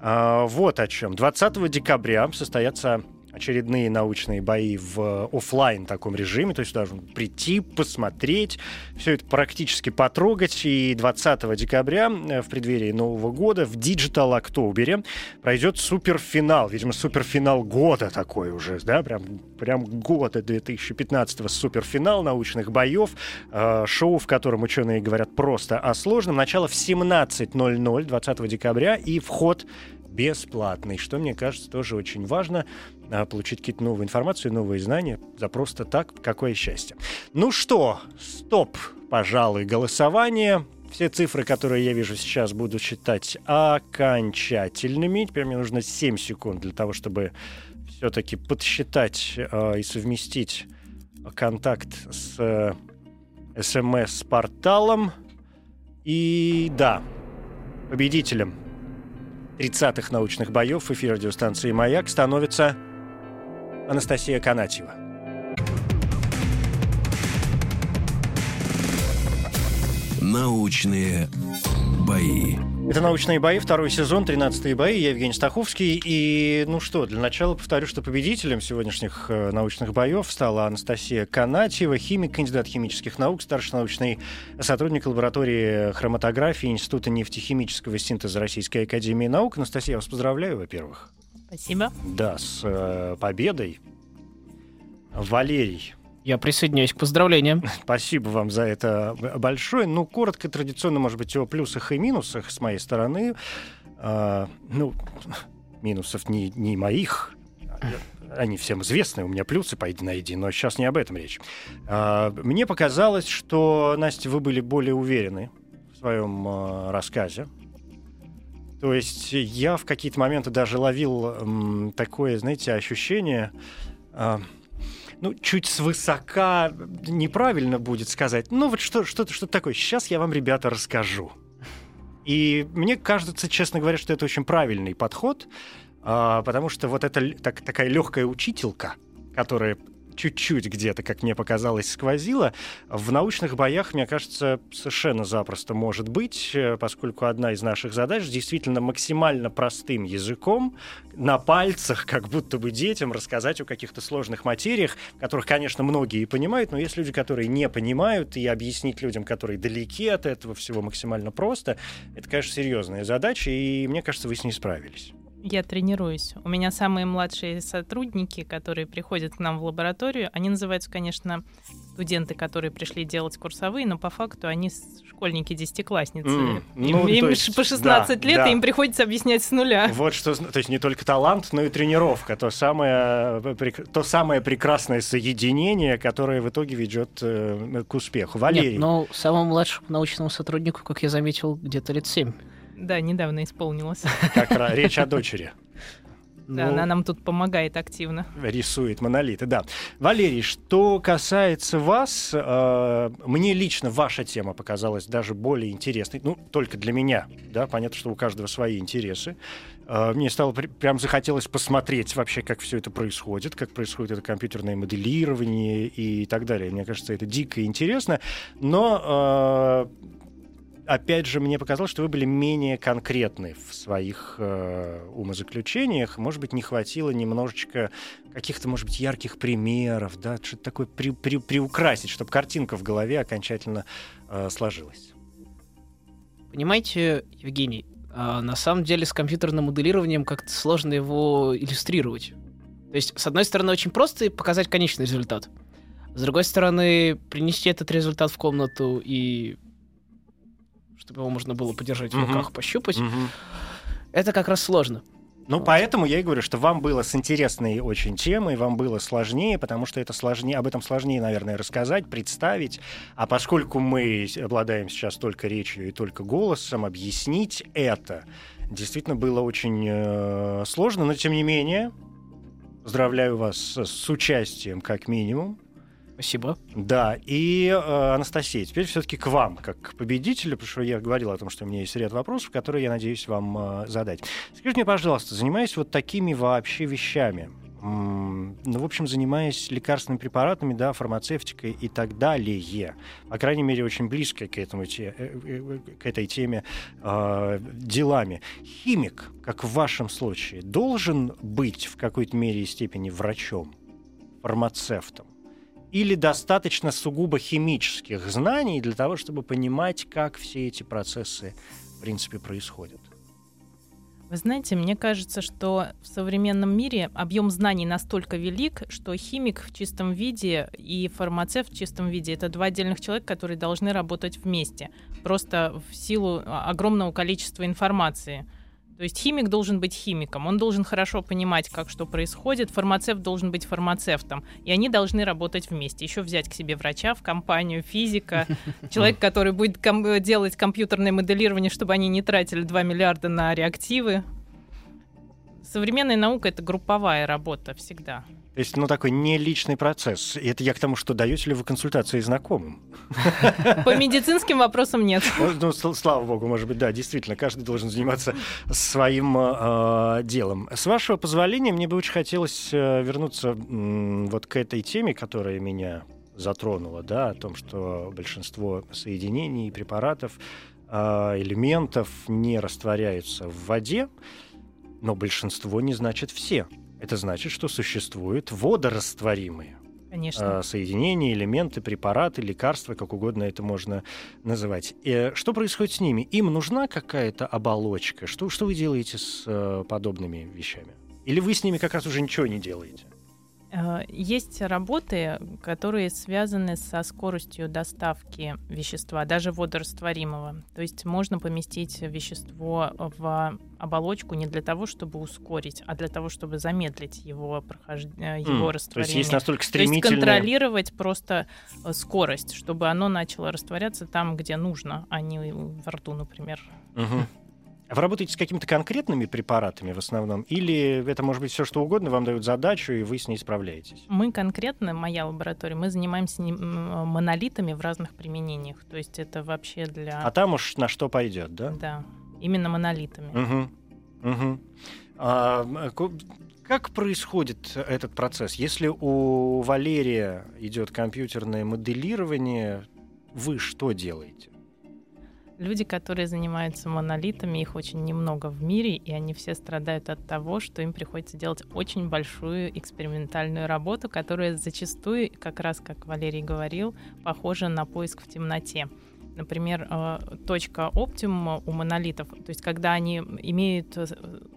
э, вот о чем. 20 декабря состоятся очередные научные бои в офлайн таком режиме, то есть даже прийти, посмотреть, все это практически потрогать. И 20 декабря э, в преддверии Нового года в Digital Октобере пройдет суперфинал, видимо, суперфинал года такой уже, да, прям, прям года 2015 суперфинал научных боев, э, шоу, в котором ученые говорят просто о сложном. Начало в 17.00 20 декабря и вход бесплатный, что, мне кажется, тоже очень важно а, получить какие-то новые информацию, новые знания за просто так. Какое счастье. Ну что, стоп, пожалуй, голосование. Все цифры, которые я вижу сейчас, буду считать окончательными. Теперь мне нужно 7 секунд для того, чтобы все-таки подсчитать э, и совместить контакт с э, смс-порталом. И да, победителем 30-х научных боев в эфире радиостанции «Маяк» становится Анастасия Канатьева. Научные бои. Это «Научные бои», второй сезон, 13 бои. Я Евгений Стаховский. И, ну что, для начала повторю, что победителем сегодняшних э, научных боев стала Анастасия Канатьева, химик, кандидат химических наук, старший научный сотрудник лаборатории хроматографии Института нефтехимического синтеза Российской Академии Наук. Анастасия, я вас поздравляю, во-первых. Спасибо. Да, с э, победой. Валерий, Я присоединяюсь к поздравлениям. Спасибо вам за это большое. Ну, коротко, традиционно, может быть, о плюсах и минусах с моей стороны. А, ну, минусов не, не моих. Они всем известны, у меня плюсы по на иди, но сейчас не об этом речь. А, мне показалось, что, Настя, вы были более уверены в своем а, рассказе. То есть я в какие-то моменты даже ловил м, такое, знаете, ощущение... а, ну, чуть свысока неправильно будет сказать. Ну, вот что, что-то, что такое. Сейчас я вам, ребята, расскажу. И мне кажется, честно говоря, что это очень правильный подход, а, потому что вот эта л- так- такая легкая учителька, которая чуть-чуть где-то, как мне показалось, сквозила, в научных боях, мне кажется, совершенно запросто может быть, э, поскольку одна из наших задач действительно максимально простым языком, на пальцах, как будто бы детям, рассказать о каких-то сложных материях, которых, конечно, многие и понимают, но есть люди, которые не понимают, и объяснить людям, которые далеки от этого всего максимально просто, это, конечно, серьезная задача, и мне кажется, вы с ней справились. Я тренируюсь. У меня самые младшие сотрудники, которые приходят к нам в лабораторию, они называются, конечно, студенты, которые пришли делать курсовые, но по факту они школьники-десятиклассницы. М, им ну, им то есть, по 16 да, лет, да. и им приходится объяснять с нуля. Вот что, то есть не только талант, но и тренировка, то самое, э, то самое прекрасное соединение, которое в итоге ведет э, к успеху. Валерий, Нет, но самому младшему научному сотруднику, как я заметил, где-то лет 7. Да, недавно исполнилось. как ра- речь о дочери. Да, Ну, она нам тут помогает активно. рисует монолиты, да. Валерий, что касается вас, э, мне лично ваша тема показалась даже более интересной, ну, только для меня, да, понятно, что у каждого свои интересы. Э, мне стало при- прям захотелось посмотреть вообще, как все это происходит, как происходит это компьютерное моделирование и так далее. Мне кажется, это дико интересно, но э, опять же, мне показалось, что вы были менее конкретны в своих э, умозаключениях. Может быть, не хватило немножечко каких-то, может быть, ярких примеров, да, что-то такое при, при- приукрасить, чтобы картинка в голове окончательно э, сложилась. Понимаете, Евгений, а, на самом деле с компьютерным моделированием как-то сложно его иллюстрировать. То есть, с одной стороны, очень просто показать конечный результат. С другой стороны, принести этот результат в комнату и чтобы его можно было подержать в Мгм. руках, пощупать, Мгм. это как раз сложно. Ну, Вот. поэтому я и говорю, что вам было с интересной очень темой, вам было сложнее, потому что это сложнее, об этом сложнее, наверное, рассказать, представить. А поскольку мы обладаем сейчас только речью и только голосом, объяснить это действительно было очень э, сложно, но тем не менее, поздравляю вас с участием, как минимум. Спасибо. Да, и э, Анастасия, теперь все-таки к вам, как к победителю, потому что я говорил о том, что у меня есть ряд вопросов, которые я надеюсь вам э, задать. Скажите мне, пожалуйста, занимаясь вот такими вообще вещами, ну, в общем, занимаясь лекарственными препаратами, да, фармацевтикой и так далее, по крайней мере, очень близко к, этому, те- э, э, к этой теме э, делами, химик, как в вашем случае, должен быть в какой-то мере и степени врачом, фармацевтом? Или достаточно сугубо химических знаний для того, чтобы понимать, как все эти процессы, в принципе, происходят? Вы знаете, мне кажется, что в современном мире объем знаний настолько велик, что химик в чистом виде и фармацевт в чистом виде это два отдельных человека, которые должны работать вместе, просто в силу а, огромного количества информации. То есть химик должен быть химиком, он должен хорошо понимать, как что происходит, фармацевт должен быть фармацевтом, и они должны работать вместе. Еще взять к себе врача в компанию, физика, человек, который будет ком- делать компьютерное моделирование, чтобы они не тратили 2 миллиарда на реактивы. Современная наука — это групповая работа всегда. То есть, ну, такой не личный процесс. И это я к тому, что даете ли вы консультации знакомым? По медицинским вопросам нет. Ну, ну, сл- слава богу, может быть, да, действительно, каждый должен заниматься своим э, делом. С вашего позволения, мне бы очень хотелось э, вернуться вот к этой теме, которая меня затронула, да, о том, что большинство соединений препаратов, э, элементов не растворяются в воде, но большинство не значит все. Это значит, что существуют водорастворимые Конечно. э, соединения, элементы, препараты, лекарства, как угодно это можно называть. Э, Что происходит с ними? Им нужна какая-то оболочка? Что, что вы делаете с э, подобными вещами? Или вы с ними как раз уже ничего не делаете? Э, Есть работы, которые связаны со скоростью доставки вещества, даже водорастворимого. То есть можно поместить вещество в оболочку не для того, чтобы ускорить, а для того, чтобы замедлить его, прохождение, его М, То растворение. есть есть настолько То есть контролировать просто э, скорость, чтобы оно начало растворяться там, где нужно, а не во рту, например. Мгм. Вы работаете с какими-то конкретными препаратами в основном? Или это может быть все что угодно, вам дают задачу, и вы с ней справляетесь? Мы конкретно, моя лаборатория, мы занимаемся монолитами в разных применениях. То есть это вообще для... А там уж на что пойдет, да? Да, именно монолитами. Мгм. Мгм. А, ко- как происходит этот процесс? Если у Валерия идет компьютерное моделирование, вы что делаете? Люди, которые занимаются монолитами, их очень немного в мире, и они все страдают от того, что им приходится делать очень большую экспериментальную работу, которая зачастую, как раз как Валерий говорил, похожа на поиск в темноте. Например, э, точка оптимума у монолитов, то есть когда они имеют э,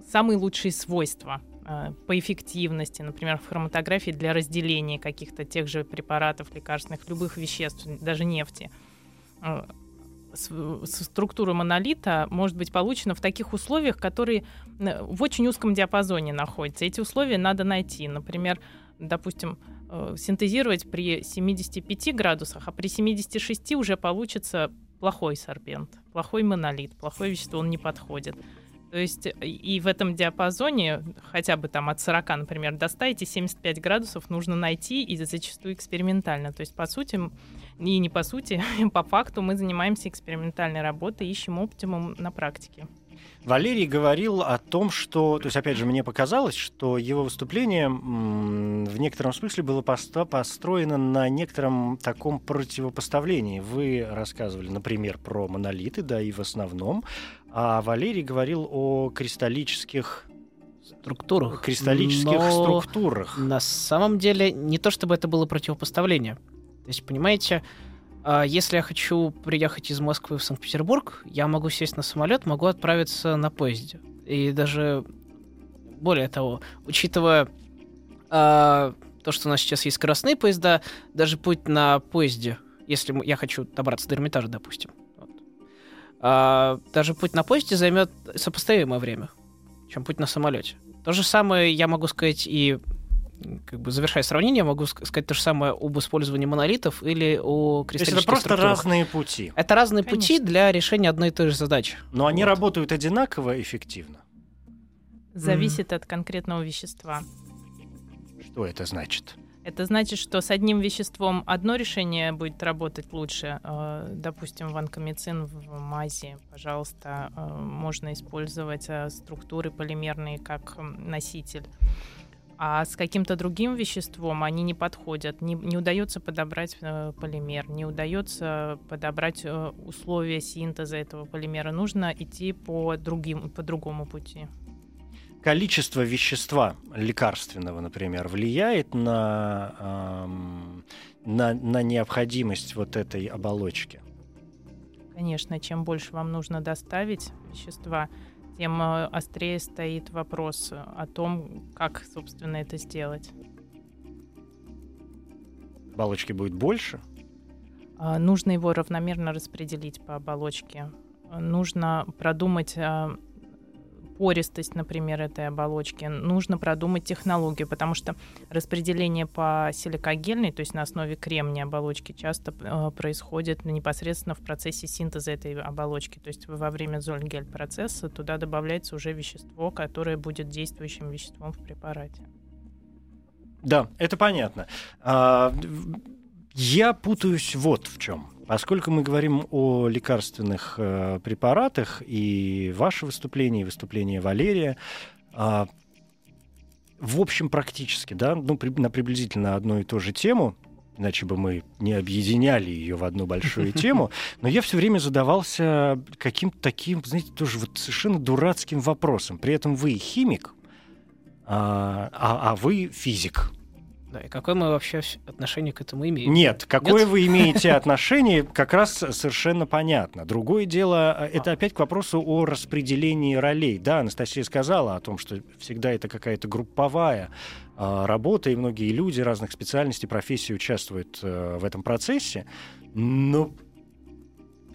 самые лучшие свойства э, по эффективности, например, в хроматографии для разделения каких-то тех же препаратов, лекарственных, любых веществ, даже нефти. Структура монолита может быть получена в таких условиях, которые э, в очень узком диапазоне находятся. Эти условия надо найти. Например, допустим, э, синтезировать при 75 градусах, а при 76 уже получится плохой сорбент, плохой монолит, плохое вещество, он не подходит. То есть э, и в этом диапазоне, хотя бы там от 40, например, до 100, эти 75 градусов нужно найти, и зачастую экспериментально. То есть, по сути, и не по сути, по факту мы занимаемся экспериментальной работой, ищем оптимум на практике. Валерий говорил о том, что, то есть, опять же, мне показалось, что его выступление в некотором смысле было построено на некотором таком противопоставлении. Вы рассказывали, например, про монолиты, да, и в основном, а Валерий говорил о кристаллических, Структурах. кристаллических Но структурах. На самом деле, не то чтобы это было противопоставление. То есть, понимаете, а, если я хочу приехать из Москвы в Санкт-Петербург, я могу сесть на самолет, могу отправиться на поезде. И даже более того, учитывая а, то, что у нас сейчас есть скоростные поезда, даже путь на поезде, если я хочу добраться до Эрмитажа, допустим, а, даже путь на поезде займет сопоставимое время. чем путь на самолете. То же самое я могу сказать и как бы завершая сравнение, могу сказать то же самое об использовании монолитов или о кристаллических То есть это просто структурах. разные пути. Это разные Конечно. пути для решения одной и той же задачи. Но они Вот. работают одинаково эффективно. Зависит от конкретного вещества. Что это значит? Это значит, что с одним веществом одно решение будет работать лучше. Э, Допустим, ванкомицин в мазе, пожалуйста, э, можно использовать э, структуры полимерные как носитель. А с каким-то другим веществом они не подходят. Не, не удается подобрать полимер, не удается подобрать условия синтеза этого полимера. Нужно идти по, другим, по другому пути. Количество вещества лекарственного, например, влияет на, ам, на, на необходимость вот этой оболочки. Конечно, чем больше вам нужно доставить вещества, тем э, острее стоит вопрос о том, как, собственно, это сделать. Оболочки будет больше. А, Нужно его равномерно распределить по оболочке. Нужно продумать а, пористость, например, этой оболочки. Нужно продумать технологию, потому что распределение по силикогельной, то есть на основе кремния оболочки, часто э, происходит непосредственно в процессе синтеза этой оболочки. То есть во время зольгель процесса туда добавляется уже вещество, которое будет действующим веществом в препарате. Да, это понятно. А, Я путаюсь вот в чем. Поскольку мы говорим о лекарственных э, препаратах, и ваше выступление, и выступление Валерия, а, в общем, практически, да, ну, при- на приблизительно одну и ту же тему, иначе бы мы не объединяли ее в одну большую тему, но я все время задавался каким-то таким, знаете, тоже вот совершенно дурацким вопросом. При этом вы химик, а, а- а вы физик. Да, и какое мы вообще отношение к этому имеем? Нет, какое Нет? вы имеете отношение, как раз совершенно понятно. Другое дело, а, это опять к вопросу о распределении ролей. Да, Анастасия сказала о том, что всегда это какая-то групповая а, работа, и многие люди разных специальностей, профессий участвуют э, в этом процессе. Но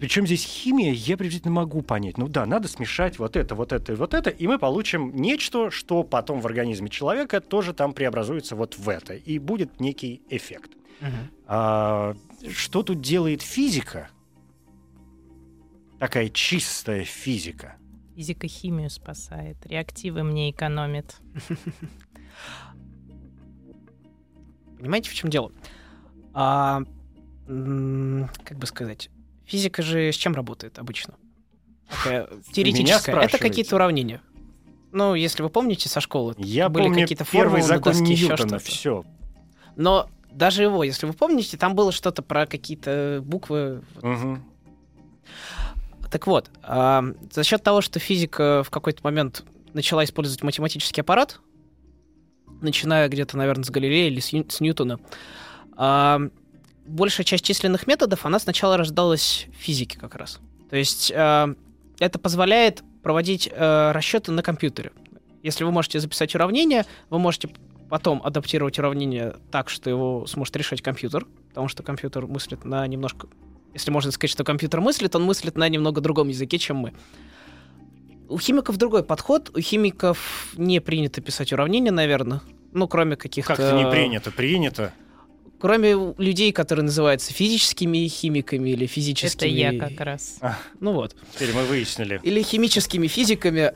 причем здесь химия, я приблизительно могу понять. Ну да, надо смешать вот это, вот это и вот это, и мы получим нечто, что потом в организме человека тоже там преобразуется вот в это, и будет некий эффект. Мгм. А, что тут делает физика? Такая чистая физика. Физика химию спасает, реактивы мне экономит. Понимаете, в чем дело? А, как бы сказать, физика же с чем работает обычно? Такая теоретическая. Это какие-то уравнения. Ну, если вы помните со школы, Я были помню какие-то первый формулы на закон доске, Ньютона. Все. Но даже его, если вы помните, там было что-то про какие-то буквы. Так вот, а, за счет того, что физика в какой-то момент начала использовать математический аппарат, начиная где-то, наверное, с Галилея или с, с Ньютона, а, большая часть численных методов, она сначала рождалась в физике как раз. То есть а, это позволяет проводить а, расчеты на компьютере. Если вы можете записать уравнение, вы можете потом адаптировать уравнение так, что его сможет решать компьютер, потому что компьютер мыслит на немножко... Если можно сказать, что компьютер мыслит, он мыслит на немного другом языке, чем мы. У химиков другой подход. У химиков не принято писать уравнения, наверное. Ну, кроме каких-то... Как-то не принято. Принято. Кроме людей, которые называются физическими химиками или физическими... Это я как раз. Ну вот. Теперь мы выяснили. Или химическими физиками.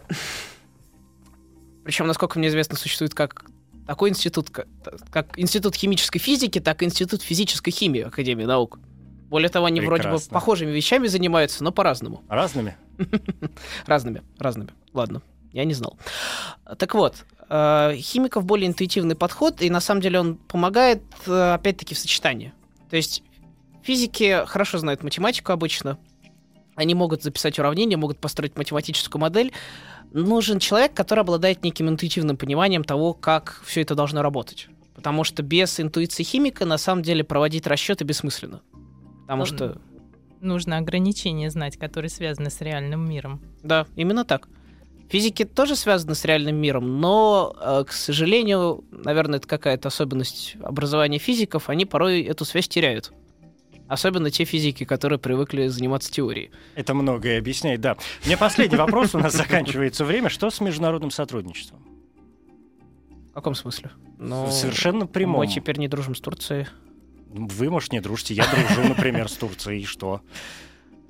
Причем, насколько мне известно, существует как такой институт, как, институт химической физики, так и институт физической химии Академии наук. Более того, они вроде бы Прекрасно. похожими вещами занимаются, но по-разному. Разными? Разными, разными. Ладно, я не знал. Так вот, химиков более интуитивный подход, и на самом деле он помогает, э, опять-таки, в сочетании. То есть физики хорошо знают математику обычно, они могут записать уравнение, могут построить математическую модель. Нужен человек, который обладает неким интуитивным пониманием того, как все это должно работать. Потому что без интуиции химика на самом деле проводить расчеты бессмысленно. Потому что Нужно ограничения знать, которые связаны с реальным миром. Да, именно так. Физики тоже связаны с реальным миром, но, э, к сожалению, наверное, это какая-то особенность образования физиков, они порой эту связь теряют. Особенно те физики, которые привыкли заниматься теорией. Это многое объясняет, да. У меня последний вопрос, у нас заканчивается время. Что с международным сотрудничеством? В каком смысле? Ну, Совершенно прямом. Мы теперь не дружим с Турцией. Вы, может, не дружите. Я дружу, например, с Турцией. И что?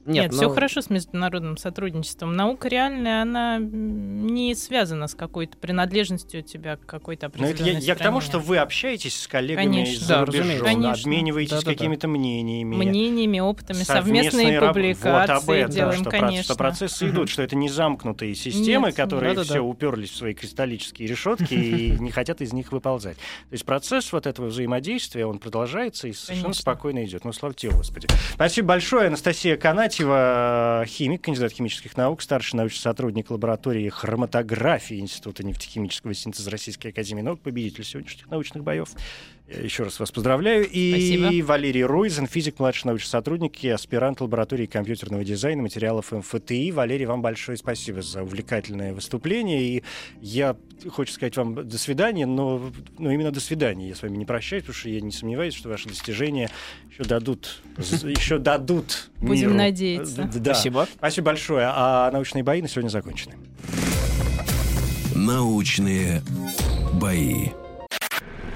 Нет, ну, все хорошо с международным сотрудничеством. Наука реальная, она не связана с какой-то принадлежностью у тебя к какой-то Ну, это определенной я, я к тому, стране. что вы общаетесь с коллегами Конечно. из-за Да, рубежа, разумеется. Конечно. обмениваетесь Да-да-да. какими-то мнениями. мнениями, опытами, совместные раб- публикации вот об этом, делаем, что, конечно. что процессы Мгм. идут, что это не замкнутые системы, Нет, которые да-да-да. все уперлись в свои кристаллические решетки и не хотят из них выползать. То есть процесс вот этого взаимодействия, он продолжается и совершенно Конечно. спокойно идет. Ну, слава тебе, Господи. Спасибо большое. Анастасия Канатьева, химик, кандидат химических наук, старший научный сотрудник лаборатории хроматографии Института нефтехимического синтеза Российской Академии Наук, победитель сегодняшних научных боев. Я Еще раз вас поздравляю. И Спасибо. Валерий Руизен, физик, младший научный сотрудник и аспирант лаборатории компьютерного дизайна материалов МФТИ. Валерий, вам большое спасибо за увлекательное выступление. И я хочу сказать вам до свидания, но, но именно до свидания. Я с вами не прощаюсь, потому что я не сомневаюсь, что ваши достижения еще дадут, еще дадут Будем надеяться. Да. Спасибо. Спасибо большое. А научные бои на сегодня закончены. Научные бои.